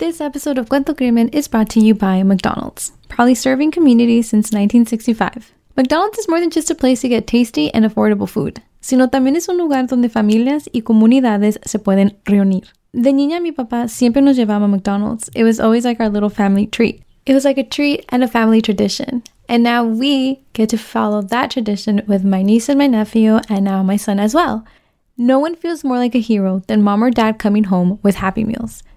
This episode of Cuento Crimen is brought to you by McDonald's, proudly serving communities since 1965. McDonald's is more than just a place to get tasty and affordable food, sino también es un lugar donde familias y comunidades se pueden reunir. De niña, mi papá siempre nos llevaba a McDonald's. It was always like our little family treat. It was like a treat and a family tradition. And now we get to follow that tradition with my niece and my nephew, and now my son as well. No one feels more like a hero than mom or dad coming home with Happy Meals.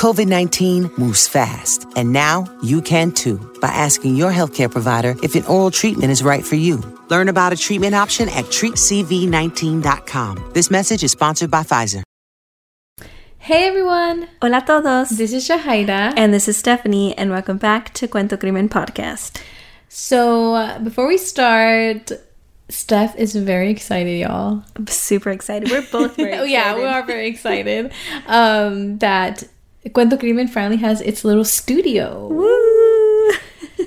COVID 19 moves fast, and now you can too by asking your healthcare provider if an oral treatment is right for you. Learn about a treatment option at treatcv19.com. This message is sponsored by Pfizer. Hey everyone! Hola todos. This is Shahida. And this is Stephanie, and welcome back to Cuento Crimen Podcast. So, uh, before we start, Steph is very excited, y'all. I'm super excited. We're both very oh, yeah, we are very excited um, that Cuento Crimen finally has its little studio. Woo!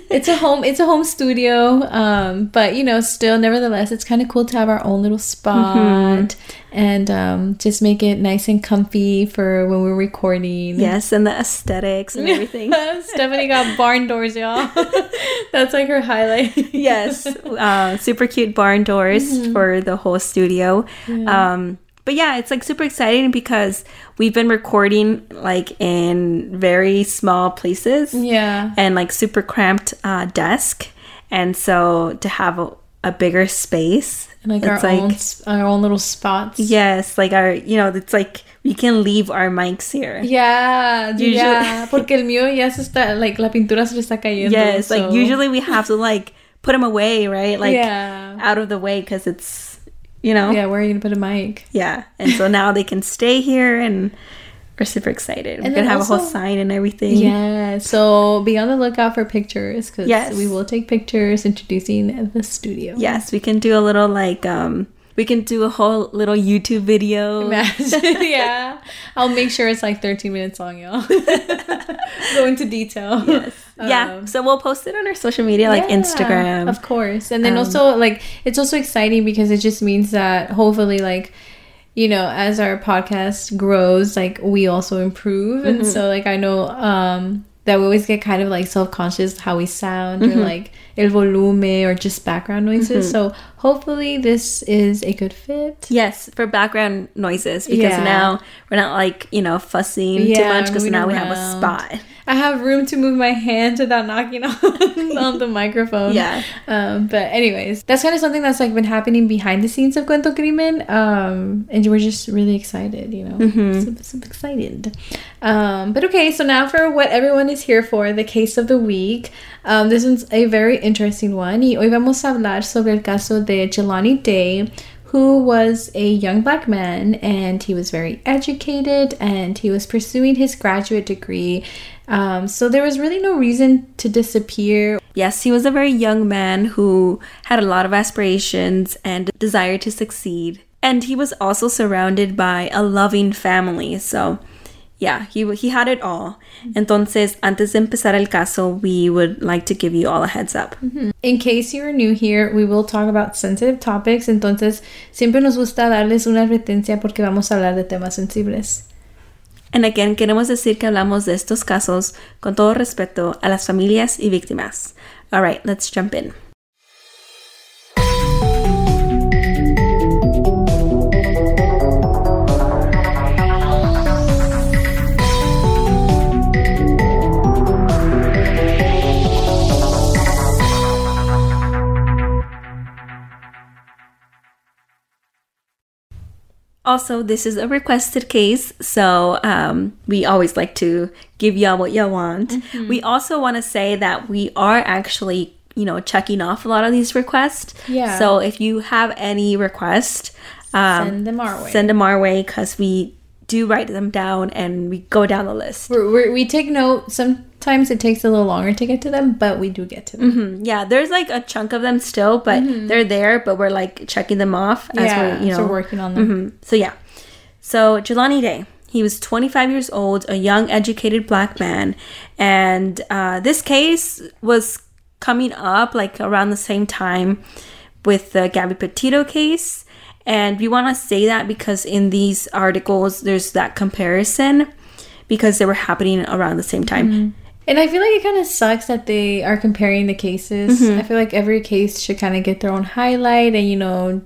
it's a home it's a home studio um but you know still nevertheless it's kind of cool to have our own little spot Mm-hmm. and um just make it nice and comfy for when we're recording yes, and the aesthetics and everything. stephanie got barn doors y'all that's like her highlight yes, uh, super cute barn doors Mm-hmm. for the whole studio. Um, but yeah, it's like super exciting because we've been recording like in very small places. yeah and like super cramped uh, desk. And so to have a, a bigger space, and like it's our own our own little spots yes, like our, you know, it's like we can leave our mics here. yeah Usually- yeah porque el mío ya se está like la pintura se está cayendo Yes, like usually we have to like put them away, right? Like yeah out of the way because it's, you know, yeah where are you gonna put a mic yeah. And so now they can stay here and we're super excited. We're gonna then have a whole sign and everything. Yeah, so be on the lookout for pictures because Yes. we will take pictures introducing the studio. Yes, we can do a little like um we can do a whole little YouTube video. Imagine, yeah. I'll make sure it's like 13 minutes long, y'all. Go into detail. Yes. Yeah. Um, So we'll post it on our social media like Yeah, Instagram. Of course. And then Um, also, like, it's also exciting because it just means that hopefully, like, you know, as our podcast grows, like, we also improve. Mm-hmm. And so, like, I know um, that we always get kind of like self conscious how we sound Mm-hmm. or like el volume or just background noises. So, hopefully, this is a good fit. Yes, for background noises because Yeah. now we're not like, you know, fussing too much because now we have a spot. I have room to move my hands without knocking on, on the microphone. Yeah. Um, but anyways, that's kind of something that's like been happening behind the scenes of Cuento Crimen. Um, and we're just really excited, you know, Mm-hmm. super, super excited. Um, but okay, so now for what everyone is here for, the case of the week. Um, this one's a very interesting one. Y hoy vamos a hablar sobre el caso de Jelani Day, who was a young black man and he was very educated and he was pursuing his graduate degree. Um, so there was really no reason to disappear. Yes, he was a very young man who had a lot of aspirations and desire to succeed. And he was also surrounded by a loving family. So, yeah, he he had it all. Entonces, antes de empezar el caso, we would like to give you all a heads up. Mm-hmm. In case you're new here, we will talk about sensitive topics, entonces siempre nos gusta darles una advertencia porque vamos a hablar de temas sensibles. And again, queremos decir que hablamos de estos casos con todo respeto a las familias y víctimas. All right, let's jump in. Also, this is a requested case, so um, we always like to give y'all what y'all want. We also want to say that we are actually, you know, checking off a lot of these requests. Yeah. So if you have any request, um, Send them our way. Send them our way because we do write them down and we go down the list. We're, we're, we take note. Sometimes it takes a little longer to get to them, but we do get to them. Mhm. Yeah, there's like a chunk of them still, but they're there, but we're like checking them off as Yeah, we're, you know, so working on them. Mhm. So yeah. So Jelani Day, he was 25 years old, a young, educated black man, and uh, this case was coming up like around the same time with the Gabby Petito case. And we want to say that because in these articles, there's that comparison because they were happening around the same time. And I feel like it kind of sucks that they are comparing the cases. Mm-hmm. I feel like every case should kind of get their own highlight. And, you know,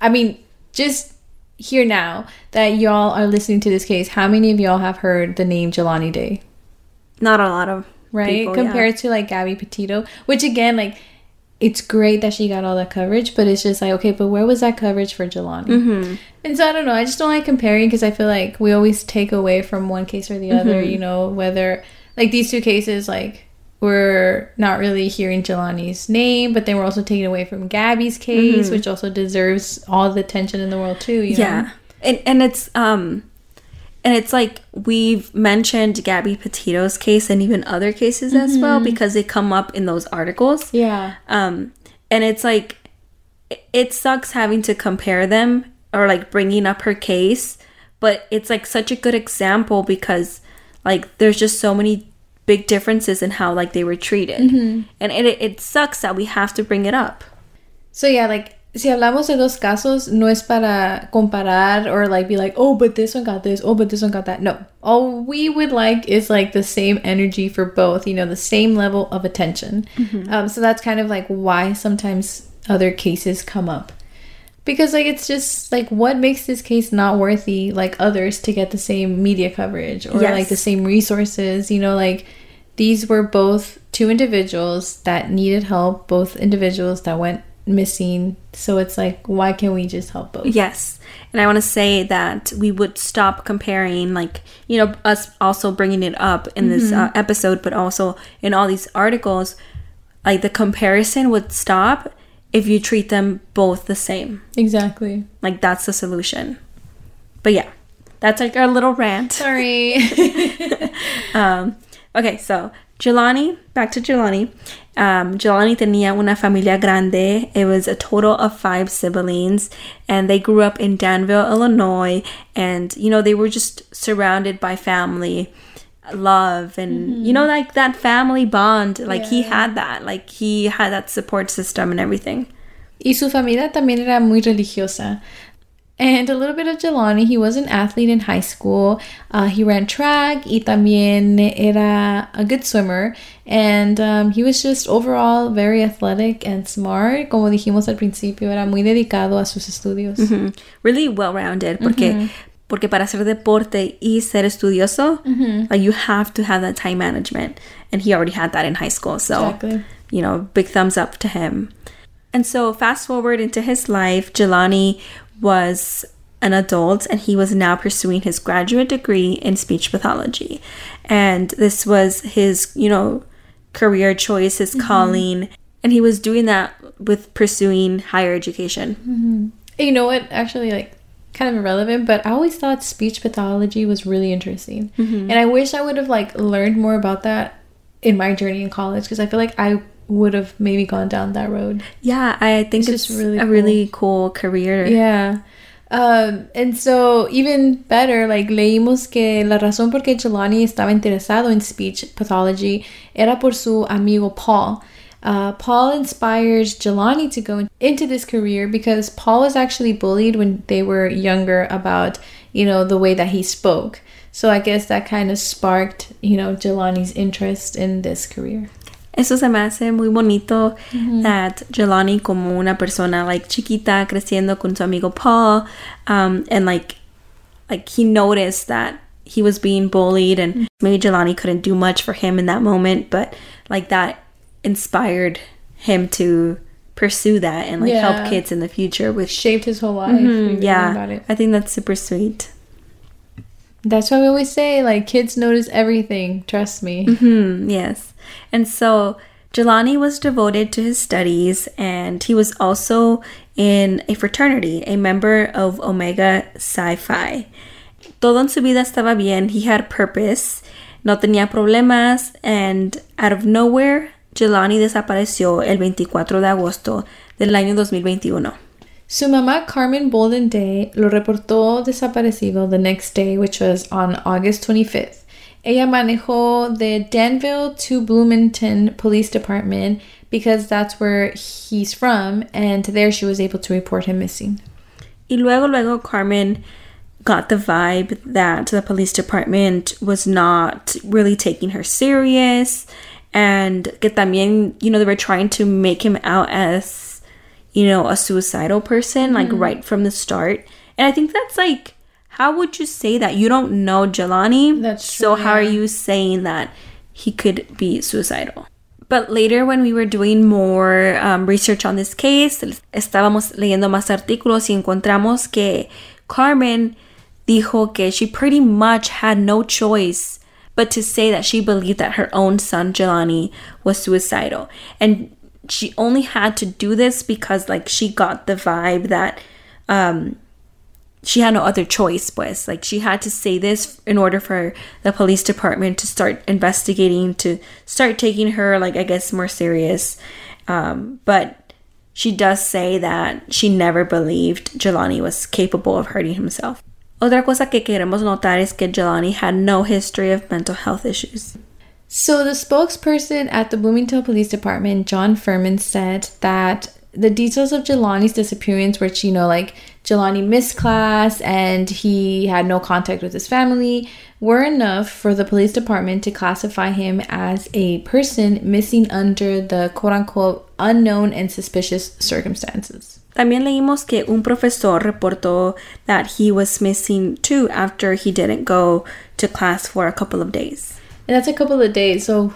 I mean, just here now that y'all are listening to this case, how many of y'all have heard the name Jelani Day? Not a lot of Right? people, yeah. Compared to like Gabby Petito, which again, like, it's great that she got all that coverage, but it's just like, okay, but where was that coverage for Jelani? Mm-hmm. And so I don't know. I just don't like comparing because I feel like we always take away from one case or the other. Mm-hmm. You know, whether like these two cases, like we're not really hearing Jelani's name, but then we're also taking away from Gabby's case, which also deserves all the attention in the world too. You Mm-hmm. yeah know? and and it's um and it's like we've mentioned gabby petito's case and even other cases as well because they come up in those articles. Yeah, um and it's like it- sucks having to compare them or like bringing up her case but it's like such a good example because like there's just so many big differences in how like they were treated. And it, it sucks that we have to bring it up. So yeah, like si hablamos de dos casos, no es para comparar or like be like, oh, but this one got this, oh, but this one got that. No, all we would like is like the same energy for both. You know, the same level of attention. Um, so that's kind of like why sometimes other cases come up. Because like it's just like what makes this case not worthy like others to get the same media coverage or Yes. like the same resources, you know, like these were both two individuals that needed help, both individuals that went missing. So it's like, why can't we just help both? Yes. And I want to say that we would stop comparing, like, you know, us also bringing it up in this uh, episode, but also in all these articles, like the comparison would stop if you treat them both the same. Exactly. Like, that's the solution. But yeah, that's like our little rant. Sorry. Um, okay, so Jelani, back to Jelani. Um, Jelani tenía una familia grande. It was a total of five siblings, and they grew up in Danville, Illinois. And you know, they were just surrounded by family, love, and you know, like that family bond. Like he had that. Like he had that support system and everything. y su familia también era muy religiosa. And a little bit of Jelani, he was an athlete in high school. Uh, he ran track y también era a good swimmer. And um, he was just overall very athletic and smart. Como dijimos al principio, era muy dedicado a sus estudios. Mhm. Really well rounded. Porque porque para hacer deporte y ser estudioso, like you have to have that time management, and he already had that in high school. So Exactly. you know, big thumbs up to him. And so, fast forward into his life, Jelani was an adult and he was now pursuing his graduate degree in speech pathology. And this was his, you know, career choice, his mm-hmm. calling. And he was doing that with pursuing higher education. Mm-hmm. You know what? Actually, like, kind of irrelevant, but I always thought speech pathology was really interesting. Mm-hmm. And I wish I would have, like, learned more about that in my journey in college because I feel like I would have maybe gone down that road. Yeah, I think It's it's, really a really cool career. Yeah. Um, and so, even better, like, leímos que la razón por qué Jelani estaba interesado en speech pathology era por su amigo Paul. Uh, Paul inspires Jelani to go into this career because Paul was actually bullied when they were younger about, you know, the way that he spoke. So I guess that kind of sparked, you know, Jelani's interest in this career. Eso se me hace muy bonito that Jelani como una persona like chiquita creciendo con su amigo Paul um, and like like he noticed that he was being bullied and maybe Jelani couldn't do much for him in that moment but like that inspired him to pursue that and like Yeah. help kids in the future with Shaped his whole life. really about yeah. I think that's super sweet That's why we always say, like, kids notice everything. Trust me. Hmm, yes. And so Jelani was devoted to his studies and he was also in a fraternity, a member of Omega Psi Phi. todo en su vida estaba bien. He had purpose. No tenía problemas. And out of nowhere, Jelani desapareció el 24 de agosto del año 2021. Su mamá Carmen Bolden Day lo reportó desaparecido the next day, which was on August 25th. Ella manejó the Danville to Bloomington Police Department because that's where he's from, and there she was able to report him missing. Y luego, luego, Carmen got the vibe that the police department was not really taking her serious, and que también, you know, they were trying to make him out as, you know, a suicidal person, like right from the start. And I think that's like, how would you say that? You don't know Jelani. That's true, So how are you saying that he could be suicidal? But later, when we were doing more um, research on this case, estábamos leyendo más artículos y encontramos que Carmen dijo que she pretty much had no choice but to say that she believed that her own son Jelani was suicidal, and she only had to do this because like she got the vibe that um, she had no other choice pues. Like she had to say this in order for the police department to start investigating to start taking her like i guess more serious. Um, but she does say that she never believed jelani was capable of hurting himself. Otra cosa que queremos notar es que jelani had no history of mental health issues So, the spokesperson at the Bloomington Police Department, John Fermon, said that the details of Jelani's disappearance, which, you know, like Jelani missed class and he had no contact with his family, were enough for the police department to classify him as a person missing under the quote unquote unknown and suspicious circumstances. También leímos que un profesor reportó that he was missing too after he didn't go to class for a couple of days. And that's a couple of days, so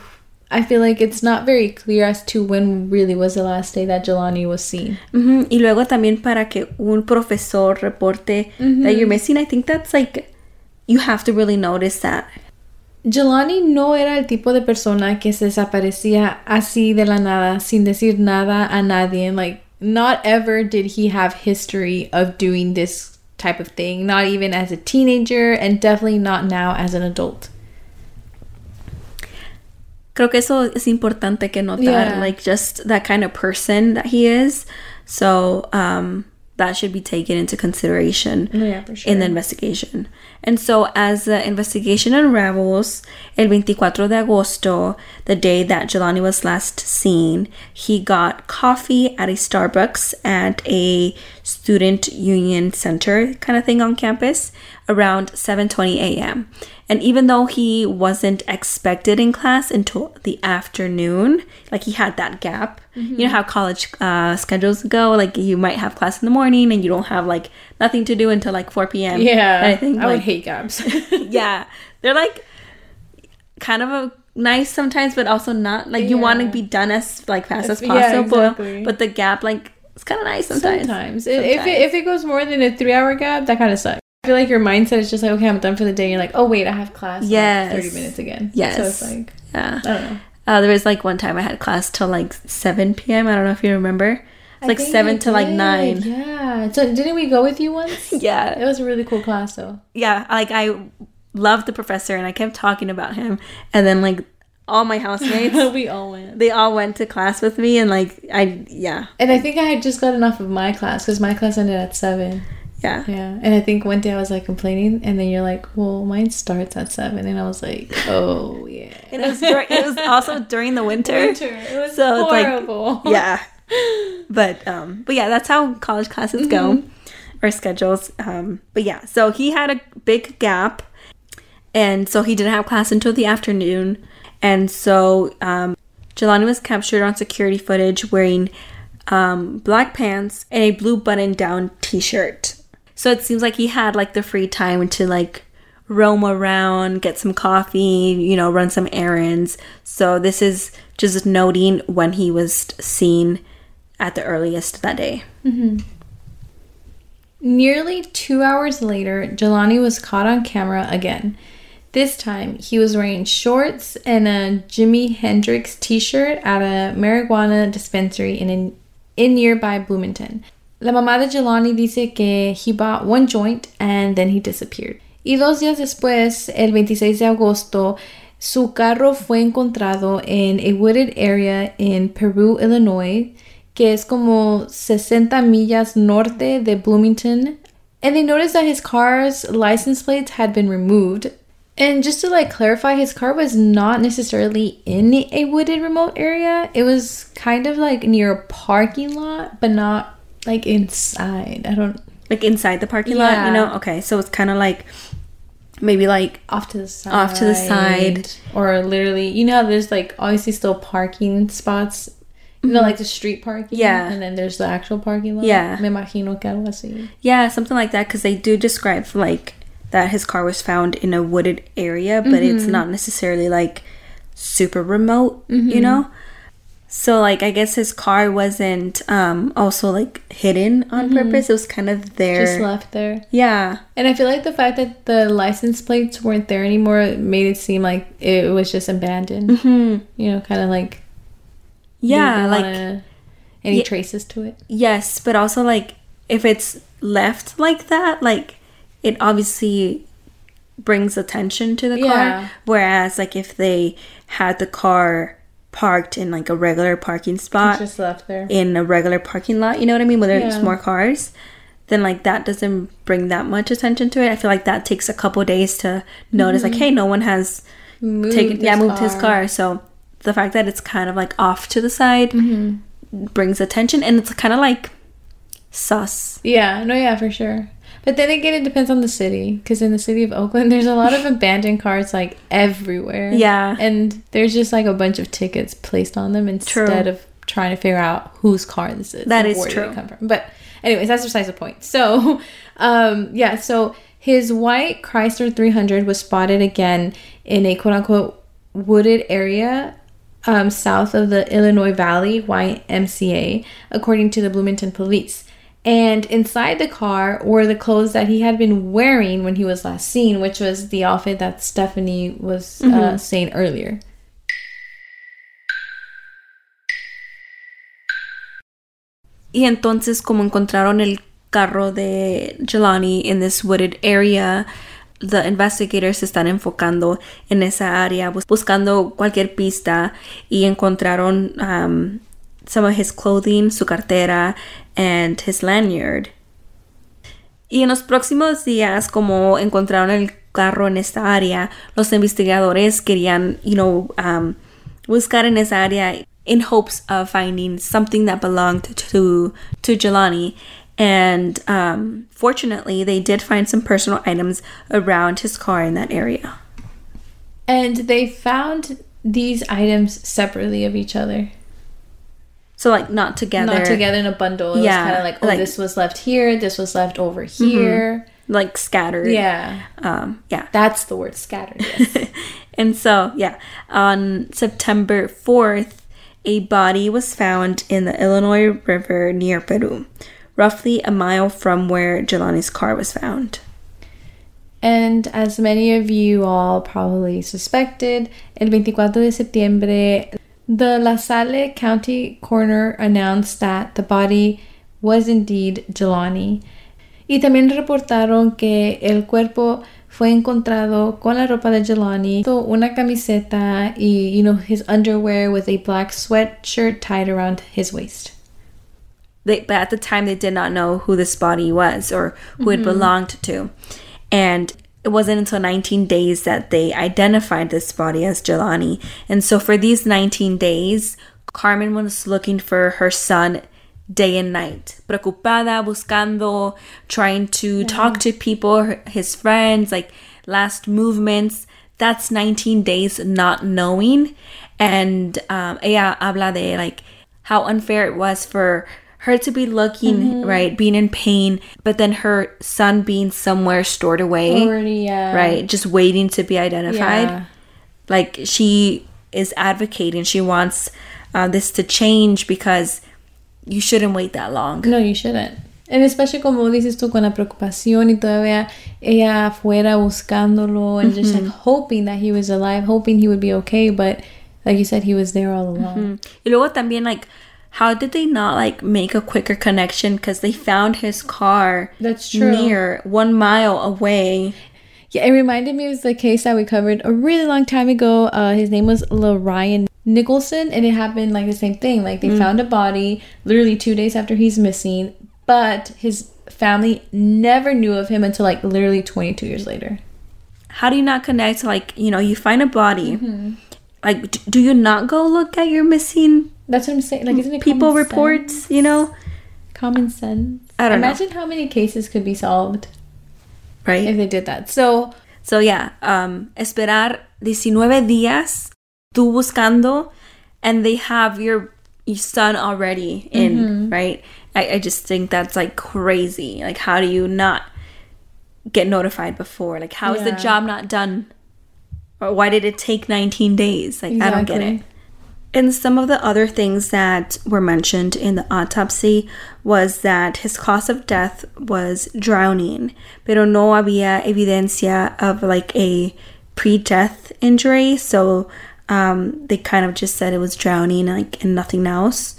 I feel like it's not very clear as to when really was the last day that Jelani was seen. Ujú, Y luego también para que un profesor reporte that you're missing, I think that's like, you have to really notice that. Jelani no era el tipo de persona que se desaparecía así de la nada, sin decir nada a nadie. Like, not ever did he have history of doing this type of thing, not even as a teenager, and definitely not now as an adult. Creo que eso es importante que notar, Yeah. like just that kind of person that he is. So, um, that should be taken into consideration yeah, for in the investigation. And so, as the investigation unravels, el 24 de agosto, the day that Jelani was last seen, he got coffee at a Starbucks at a student union center kind of thing on campus around 7:20 a.m. And even though he wasn't expected in class until the afternoon, like he had that gap. You know how college uh, schedules go, like you might have class in the morning and you don't have like nothing to do until like 4 p.m. Yeah, I think I would hate gaps. yeah, they're like kind of a nice sometimes, but also not. Like you want to be done as like fast as Yeah, possible, exactly. but the gap like it's kind of nice sometimes. Sometimes. If- If, it, if it goes more than a three hour gap, that kind of sucks. I feel like your mindset is just like, okay, I'm done for the day. You're like, oh, wait, I have class in, like, Yes. 30 minutes again. Yes. So it's like, yeah. I don't know. Uh, there was like one time I had class till like 7 p.m. I don't know if you remember. It's like 7 you to like 9. Yeah. So didn't we go with you once? Yeah. It was a really cool class though. Yeah. Like I loved the professor and I kept talking about him. And then like all my housemates, we all went. they all went to class with me. And like, I, yeah. And I think I had just got enough of my class because my class ended at seven. Yeah. Yeah. And I think one day I was like complaining, and then you're like, well, mine starts at seven. And I was like, oh, yeah. It was, it was also during the winter. Winter. It was So it's like- yeah but um but yeah that's how college classes go Mm-hmm. or schedules um but yeah so he had a big gap and so he didn't have class until the afternoon and so um Jelani was captured on security footage wearing um black pants and a blue button down t-shirt so it seems like he had like the free time to like roam around, get some coffee, you know, run some errands. So this is just noting when he was seen at the earliest that day. Mm-hmm. Nearly two hours later, Jelani was caught on camera again. This time, he was wearing shorts and a Jimi Hendrix t shirt at a marijuana dispensary in, in, in nearby Bloomington. La mamá de Jelani dice que he bought one joint and then he disappeared. Y dos días después, el 26 de agosto, su carro fue encontrado en a wooded area in Peru, Illinois, que es como 60 millas norte de Bloomington. And they noticed that his car's license plates had been removed. And just to like clarify, his car was not necessarily in a wooded remote area. It was kind of like near a parking lot, but not like inside. I don't Like inside the parking lot, you know? Okay, so it's kind of like maybe like off to the side. Off to the side. Or literally, you know there's like obviously still parking spots. You know, like the street parking. Mm-hmm. Yeah. And then there's the actual parking lot. Yeah. Me imagino que algo así. yeah, something like that because they do describe like that his car was found in a wooded area, but it's Mm-hmm. not necessarily like super remote, you know? So like I guess his car wasn't um also like hidden on purpose. It was kind of there. Mm-hmm. Just left there. Yeah. And I feel like the fact that the license plates weren't there anymore made it seem like it was just abandoned. Mm-hmm. You know, kind of like Yeah, like wanna- any Yeah. traces to it. yes, but also like if it's left like that, like it obviously brings attention to the Yeah. car. Whereas like if they had the car parked in like a regular parking spot just left there. in a regular parking lot, you know what I mean, where there's Yeah. more cars, then like that doesn't bring that much attention to it. I feel like that takes a couple days to notice like, mm-hmm. hey, no one has Moved taken yeah, moved his car. So the fact that it's kind of like off to the side brings attention and it's kind of like sus. Yeah, no, yeah, for sure. But then again, it depends on the city. Because in the city of Oakland, there's a lot of abandoned cars like everywhere. Yeah. And there's just like a bunch of tickets placed on them instead True. of trying to figure out whose car this is. That is and is where did true. it come from. But, anyways, that's besides the point. So, um, yeah, so his white Chrysler 300 was spotted again in a quote unquote wooded area um, south of the Illinois Valley YMCA, according to the Bloomington police. And inside the car were the clothes that he had been wearing when he was last seen, which was the outfit that Stephanie was uh, saying earlier. Y entonces como encontraron el carro de Jelani in this wooded area, the investigators se están enfocando en esa área, bus- buscando cualquier pista y encontraron um, some of his clothing, su cartera, and his lanyard. Y en los próximos días, como encontraron el carro en esta área, los investigadores querían, you know, um, buscar en esa área in hopes of finding something that belonged to to Jelani. And um, fortunately, they did find some personal items around his car in that area. And they found these items separately of each other. So, like, not together. Not together in a bundle. It Yeah, kind of like, oh, like- this was left here, this was left over here. Like, scattered. Yeah. Um, yeah. That's the word scattered. Yes. and so, yeah, on September 4th, a body was found in the Illinois River near Peru, roughly a mile from where Jelani's car was found. And as many of you all probably suspected, el 24 de septiembre, the La Salle County coroner announced that the body was indeed Jelani. Y también reportaron que el cuerpo fue encontrado con la ropa de Jelani, una camiseta y, you know, his underwear with a black sweatshirt tied around his waist. They, but at the time, they did not know who this body was or who it belonged to. And it wasn't until 19 days that they identified this body as Jelani. And so, for these 19 days, Carmen was looking for her son day and night. Preocupada, buscando, trying to talk to people, his friends, like last movements. That's 19 days not knowing. And um, ella habla de like how unfair it was for her to be looking, mm-hmm. right, being in pain, but then her son being somewhere stored away, Already, yeah. right, just waiting to be identified Yeah. like she is advocating she wants uh, this to change because you shouldn't wait that long No, you shouldn't. And especially como dices tú con la preocupación y todavía ella afuera buscándolo and just mm-hmm. like hoping that he was alive, hoping he would be okay, but like you said, he was there all along. Mm-hmm. y luego también like how did they not like make a quicker connection because they found his car That's true. near one mile away Yeah, it reminded me of the case that we covered a really long time ago. Uh, his name was Ryan Nicholson, and it happened like the same thing. Like they found a body literally two days after he's missing, but his family never knew of him until like literally 22 years later. How do you not connect? Like you know, you find a body. Like, d- do you not go look at your missing That's what I'm saying. Like, isn't it people reports? sense? You know, Common sense. I don't know. Imagine how many cases could be solved right? if they did that. So So yeah, um, esperar 19 días, tú buscando, and they have your, your son already in, right? I, I just think that's like crazy. Like, how do you not get notified before? Like, how is the job not done? Or why did it take 19 days? Like, I don't get it. And some of the other things that were mentioned in the autopsy was that his cause of death was drowning, pero no había evidencia of like a pre-death injury. So um, they kind of just said it was drowning, like and nothing else.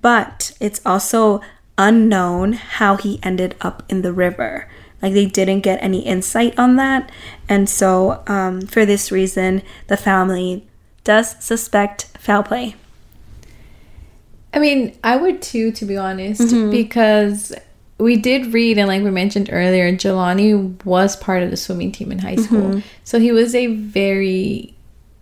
But it's also unknown how he ended up in the river. Like they didn't get any insight on that, and so um, for this reason, the family does suspect foul play. I mean, I would too, to be honest, mm-hmm. because we did read, and like we mentioned earlier, Jelani was part of the swimming team in high mm-hmm. school. So he was a very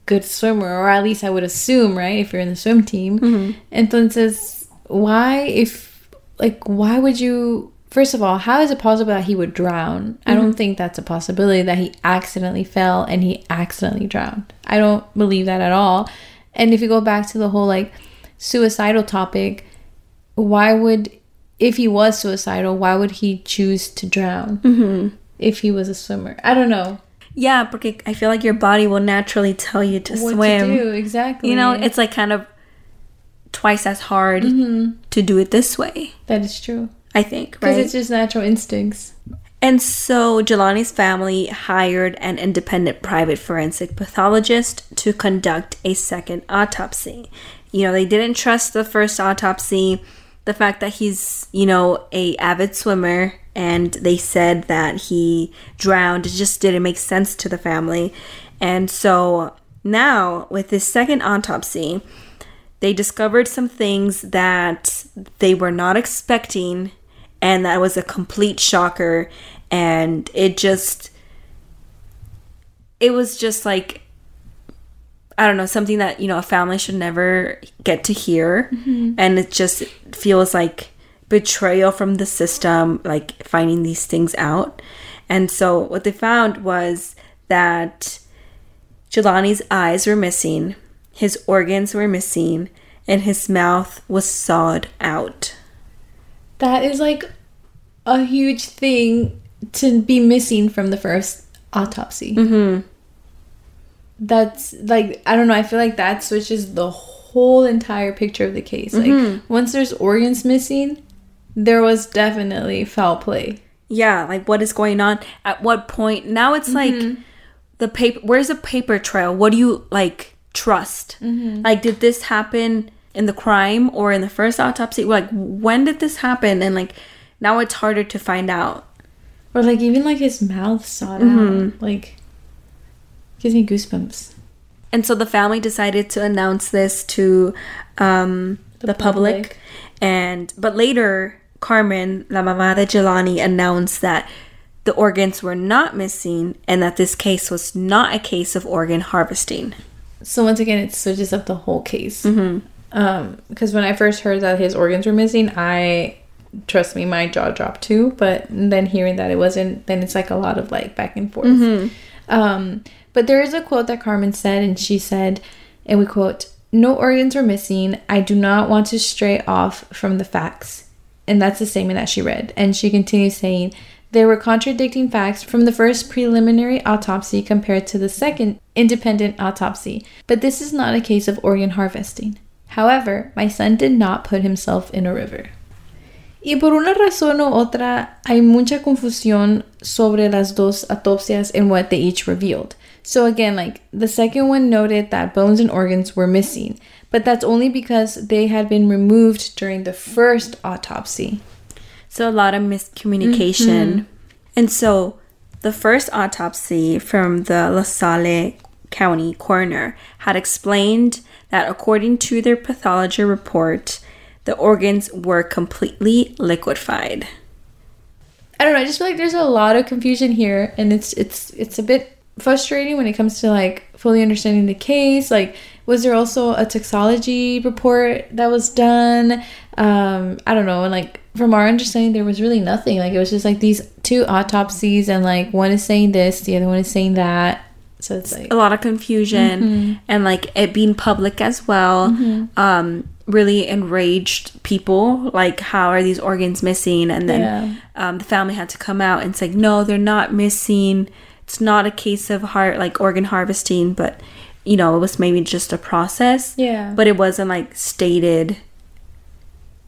good swimmer, or at least I would assume, right? If you're in the swim team. Mm-hmm. Entonces, why, if, like, why would you, first of all, how is it possible that he would drown? I don't mm-hmm. think that's a possibility that he accidentally fell and he accidentally drowned. I don't believe that at all. And if you go back to the whole, like, suicidal topic, why would, if he was suicidal, why would he choose to drown mm-hmm. if he was a swimmer? I don't know Yeah, porque I feel like your body will naturally tell you to what swim. to do exactly. You know, it's like kind of twice as hard mm-hmm. to do it this way. that is true I think, because right? it's just natural instincts. And so Jelani's family hired an independent private forensic pathologist to conduct a second autopsy. You know, they didn't trust the first autopsy, the fact that he's, you know, a avid swimmer and they said that he drowned it just didn't make sense to the family. And so now with this second autopsy, they discovered some things that they were not expecting and that was a complete shocker. And it just it was just like i don't know something that you know a family should never get to hear. Mm-hmm. And it just feels like betrayal from the system like finding these things out. And so what they found was that Jelani's eyes were missing, his organs were missing, and his mouth was sawed out. That is like a huge thing to be missing from the first autopsy. Mm-hmm. That's like I don't know. I feel like that switches the whole entire picture of the case. Like mm-hmm. once there's organs missing, there was definitely foul play. Yeah, like what is going on? At what point? Now it's like mm-hmm. the paper. Where's the paper trail? What do you like trust? Mm-hmm. Like, did this happen in the crime or in the first autopsy? Like, when did this happen? And like, now it's harder to find out. Or like even like his mouth sawed out. Like gives me goosebumps. And so the family decided to announce this to um, the, public. public. And but later, Carmen, la mamá de Jelani, announced that the organs were not missing and that this case was not a case of organ harvesting. So once again, it switches up the whole case. Um, because when I first heard that his organs were missing, I trust me, my jaw dropped too. But then hearing that it wasn't, then it's like a lot of like back and forth. Um, but there is a quote that Carmen said, and she said, and we quote, "No organs were missing. I do not want to stray off from the facts." And that's the statement that she read. And she continues saying, there were contradicting facts from the first preliminary autopsy compared to the second independent autopsy, but this is not a case of organ harvesting. However, my son did not put himself in a river. Y por una razón u otra, hay mucha confusión sobre las dos autopsias and what they each revealed. So again, like the second one noted that bones and organs were missing, but that's only because they had been removed during the first autopsy. So a lot of miscommunication. Mm-hmm. And so The first autopsy from the La Salle County coroner had explained that according to their pathology report, the organs were completely liquefied. I don't know. I just feel like there's a lot of confusion here, and it's it's it's a bit frustrating when it comes to like fully understanding the case. Like, was there also a toxology report that was done? Um, I don't know. And like from our understanding, there was really nothing. Like it was just like these two autopsies, and like one is saying this, the other one is saying that. So it's like a lot of confusion Mm-hmm. and like it being public as well um really enraged people like how are these organs missing and then Yeah. um, the family had to come out and say no they're not missing it's not a case of heart like organ harvesting but you know it was maybe just a process Yeah. but it wasn't like stated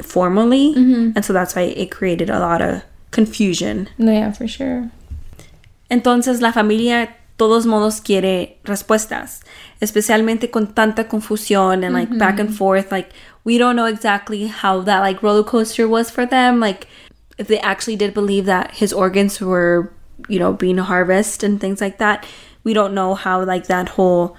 formally Mm-hmm. and so that's why it created a lot of confusion yeah, for sure. Entonces la familia todos modos quiere respuestas, especialmente con tanta confusión and like back and forth. Like we don't know exactly how that like roller coaster was for them. Like if they actually did believe that his organs were, you know, being harvested and things like that. We don't know how like that whole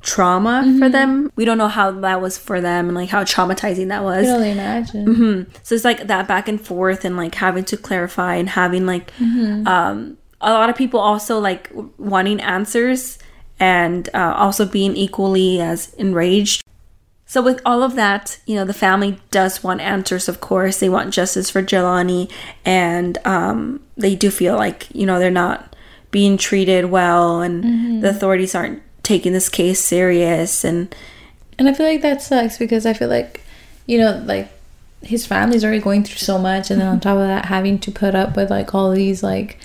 trauma for them. We don't know how that was for them and like how traumatizing that I was. can only imagine. hmm So it's like that back and forth and like having to clarify and having like um a lot of people also like wanting answers and uh, also being equally as enraged. So with all of that, you know, the family does want answers, of course. They want justice for Jelani and um they do feel like, you know, they're not being treated well and the authorities aren't taking this case serious and And I feel like that sucks because I feel like, you know, like his family's already going through so much, and then on top of that, having to put up with like all these like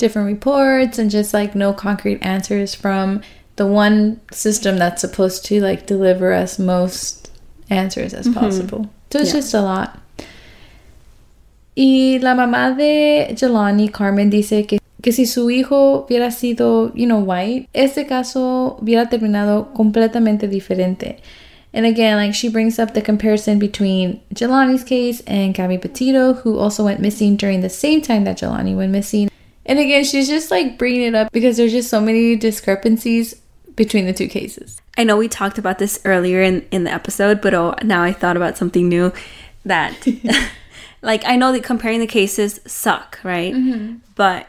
different reports and just like no concrete answers from the one system that's supposed to like deliver us most answers as mm-hmm. possible. So it's Yeah. just a lot. Y la mamá de Jelani, Carmen, dice que, que si su hijo hubiera sido, you know, white, este caso hubiera terminado completamente diferente. And again, like she brings up the comparison between Jelani's case and Gabby Petito, who also went missing during the same time that Jelani went missing. And again, she's just like bringing it up because there's just so many discrepancies between the two cases. I know we talked about this earlier in, in the episode, but oh, now I thought about something new that, like, I know that comparing the cases suck, right? Mm-hmm. But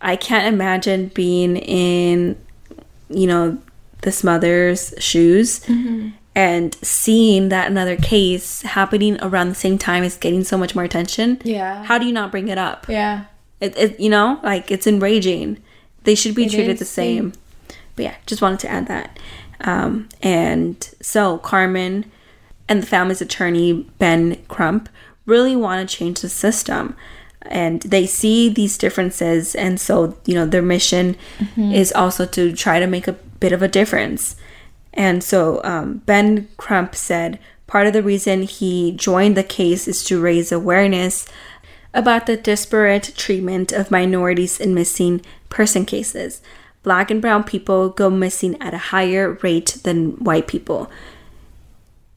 I can't imagine being in, you know, this mother's shoes mm-hmm. and seeing that another case happening around the same time is getting so much more attention. Yeah. How do you not bring it up? Yeah. It, it you know, like it's enraging. They should be It treated the same. But yeah, just wanted to add that. Um, and so Carmen and the family's attorney Ben Crump really want to change the system, and they see these differences, and so you know their mission is also to try to make a bit of a difference. And so um, Ben Crump said part of the reason he joined the case is to raise awareness about the disparate treatment of minorities in missing person cases. Black and brown people go missing at a higher rate than white people,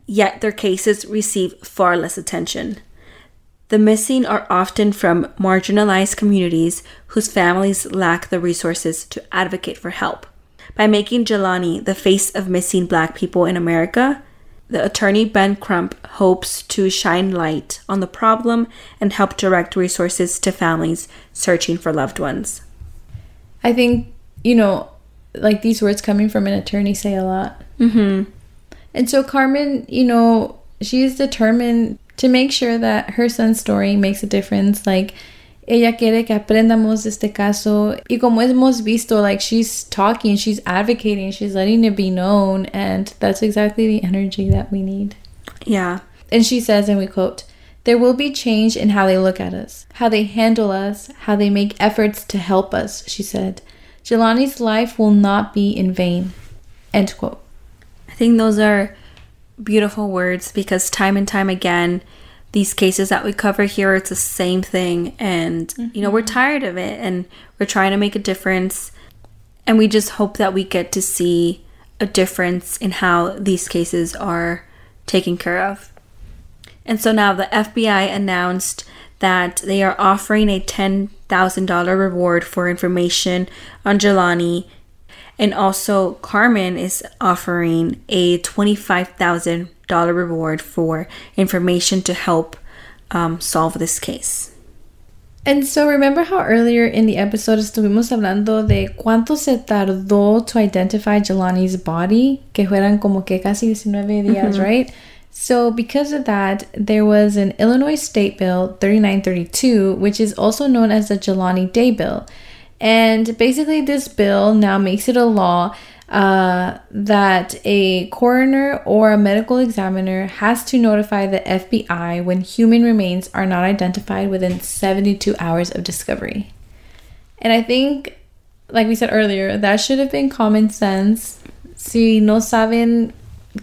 yet their cases receive far less attention. The missing are often from marginalized communities whose families lack the resources to advocate for help. By making Jelani the face of missing black people in America, the attorney Ben Crump hopes to shine light on the problem and help direct resources to families searching for loved ones. I think, you know, like these words coming from an attorney say a lot. Mm-hmm. And so Carmen, you know, she is determined to make sure that her son's story makes a difference. Like, ella quiere que aprendamos de este caso. Y como hemos visto, like, she's talking, she's advocating, she's letting it be known. And that's exactly the energy that we need. Yeah. And she says, and we quote, there will be change in how they look at us, how they handle us, how they make efforts to help us, she said. Jelani's life will not be in vain. End quote. I think those are beautiful words because time and time again, these cases that we cover here, it's the same thing. And, you know, we're mm-hmm. tired of it and we're trying to make a difference. And we just hope that we get to see a difference in how these cases are taken care of. And so now the FBI announced that they are offering a $10,000 reward for information on Jelani. And also, Carmen is offering a $25,000 reward for information to help um, solve this case. And so remember how earlier in the episode estuvimos hablando de cuánto se tardó to identify Jelani's body, que fueran como que casi 19 días, right? So because of that, there was an Illinois State Bill 3932, which is also known as the Jelani Day Bill. And basically this bill now makes it a law uh, that a coroner or a medical examiner has to notify the FBI when human remains are not identified within 72 hours of discovery. And I think, like we said earlier, that should have been common sense. Si no saben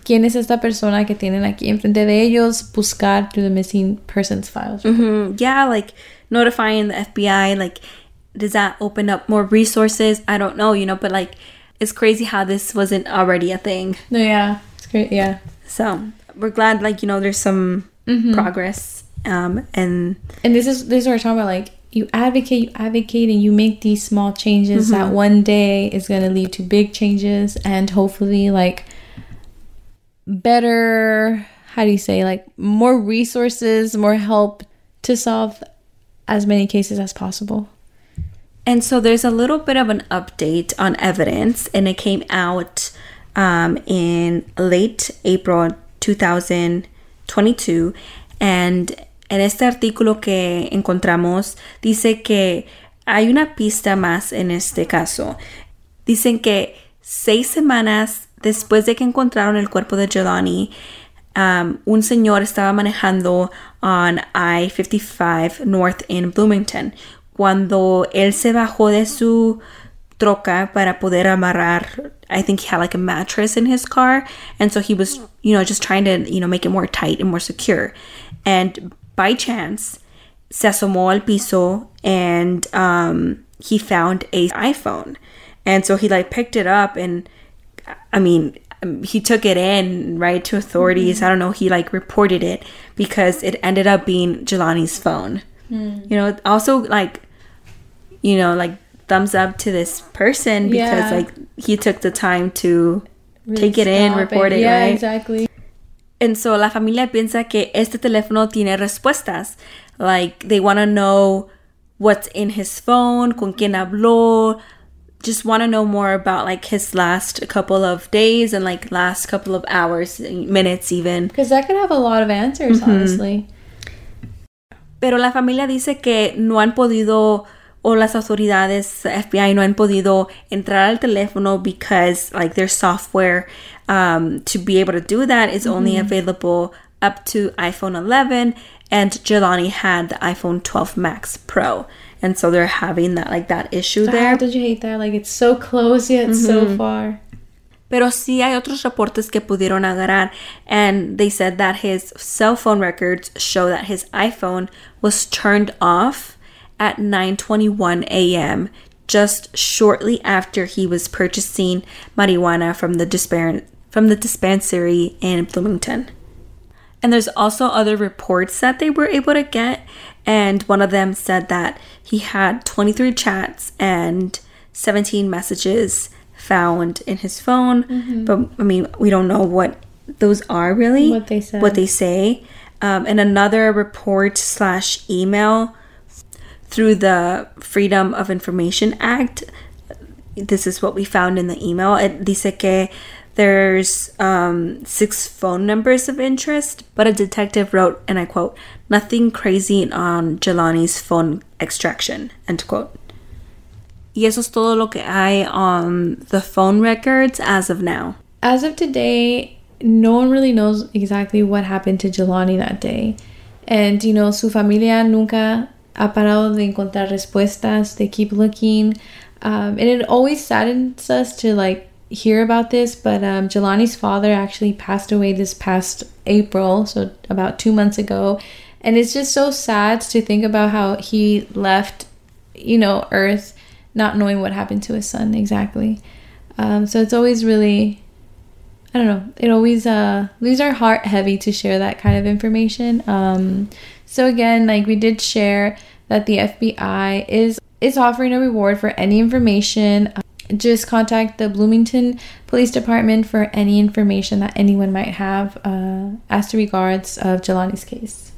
quién es esta persona que tienen aquí enfrente de ellos, buscar through the missing persons files. Mm-hmm. Yeah, like notifying the FBI, like, does that open up more resources? I don't know, you know, but like, it's crazy how this wasn't already a thing. No, yeah, it's great. Yeah. So we're glad, like you know, there's some Mm-hmm. progress. Um, and And this is this is what we're talking about. Like you advocate, you advocate, and you make these small changes that one day is going to lead to big changes, and hopefully, like better. How do you say? Like more resources, more help to solve as many cases as possible. And so there's a little bit of an update on evidence, and it came out um, in late April 2022. And en este artículo que encontramos dice que hay una pista más en este caso. Dicen que seis semanas después de que encontraron el cuerpo de Jelani, um, un señor estaba manejando on I-55 North in Bloomington. Cuando él se bajó de su troca para poder amarrar, I think he had like a mattress in his car, and so he was, you know, just trying to, you know, make it more tight and more secure. And by chance, se asomó al piso and um, he found a iPhone, and so he like picked it up and, I mean, um, he took it in right to authorities. I don't know. He like reported it because it ended up being Jelani's phone. You know, also like, you know, like thumbs up to this person because Yeah. like he took the time to Really take it in, report it, yeah, right? exactly. And so la familia piensa que este teléfono tiene respuestas. Like they want to know what's in his phone, con quién habló, just want to know more about like his last couple of days and like last couple of hours, minutes even. Because that could have a lot of answers, mm-hmm. honestly. Pero la familia dice que no han podido o las autoridades FBI no han podido entrar al teléfono because like their software um, to be able to do that is only available up to iPhone 11 and Jelani had the iPhone 12 Max Pro and so they're having that like that issue Ah, there don't you hate that? Like it's so close yet so far. Pero sí hay otros reportes que pudieron agarrar, and they said that his cell phone records show that his iPhone was turned off at 9:21 a.m. just shortly after he was purchasing marijuana from the dispar- from the dispensary in Bloomington. And there's also other reports that they were able to get. And one of them said that he had 23 chats and 17 messages found in his phone. But I mean, we don't know what those are really. What they said. What they say. Um, and another report slash email through the Freedom of Information Act. This is what we found in the email. It dice que there's um, six phone numbers of interest, but a detective wrote, and I quote, nothing crazy on Jelani's phone extraction, end quote. Y eso es todo lo que hay on the phone records as of now. As of today, no one really knows exactly what happened to Jelani that day. And, you know, su familia nunca ha parado de encontrar respuestas. They keep looking. Um, and it always saddens us to, like, hear about this. But um, Jelani's father actually passed away this past April, so about two months ago. And it's just so sad to think about how he left, you know, Earth not knowing what happened to his son exactly. Um, so it's always really I don't know. It always uh leaves our heart heavy to share that kind of information. Um, so again, like we did share that the FBI is is offering a reward for any information. Just contact the Bloomington Police Department for any information that anyone might have uh, as to regards of Jelani's case.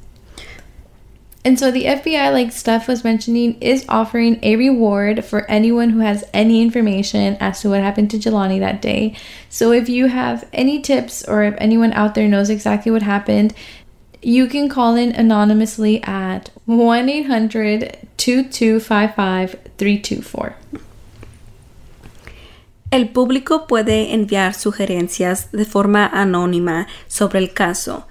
And so the FBI, like Steph was mentioning, is offering a reward for anyone who has any information as to what happened to Jelani that day. So if you have any tips or if anyone out there knows exactly what happened, you can call in anonymously at 1 800 2255 324. El público puede enviar sugerencias de forma anónima sobre el caso.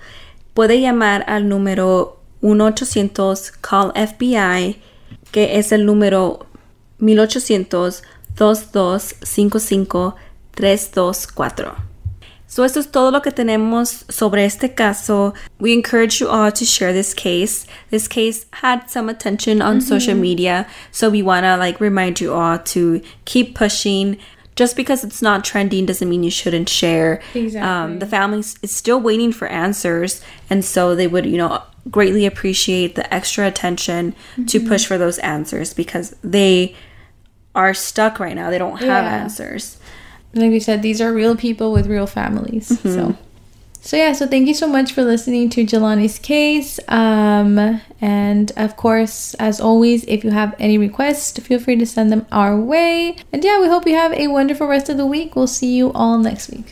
Puede llamar al número 1-800-CALL-FBI, que es el número 1800-2255-324. So, esto es todo lo que tenemos sobre este caso. We encourage you all to share this case. This case had some attention on social media, so we want to like remind you all to keep pushing. Just because it's not trending doesn't mean you shouldn't share. Exactly. Um, the family is still waiting for answers, and so they would, you know, greatly appreciate the extra attention to push for those answers because they are stuck right now. They don't have Yeah. answers. Like we said, these are real people with real families. So, so yeah. So thank you so much for listening to Jelani's case. Um, and of course, as always, if you have any requests, feel free to send them our way. And yeah, we hope you have a wonderful rest of the week. We'll see you all next week.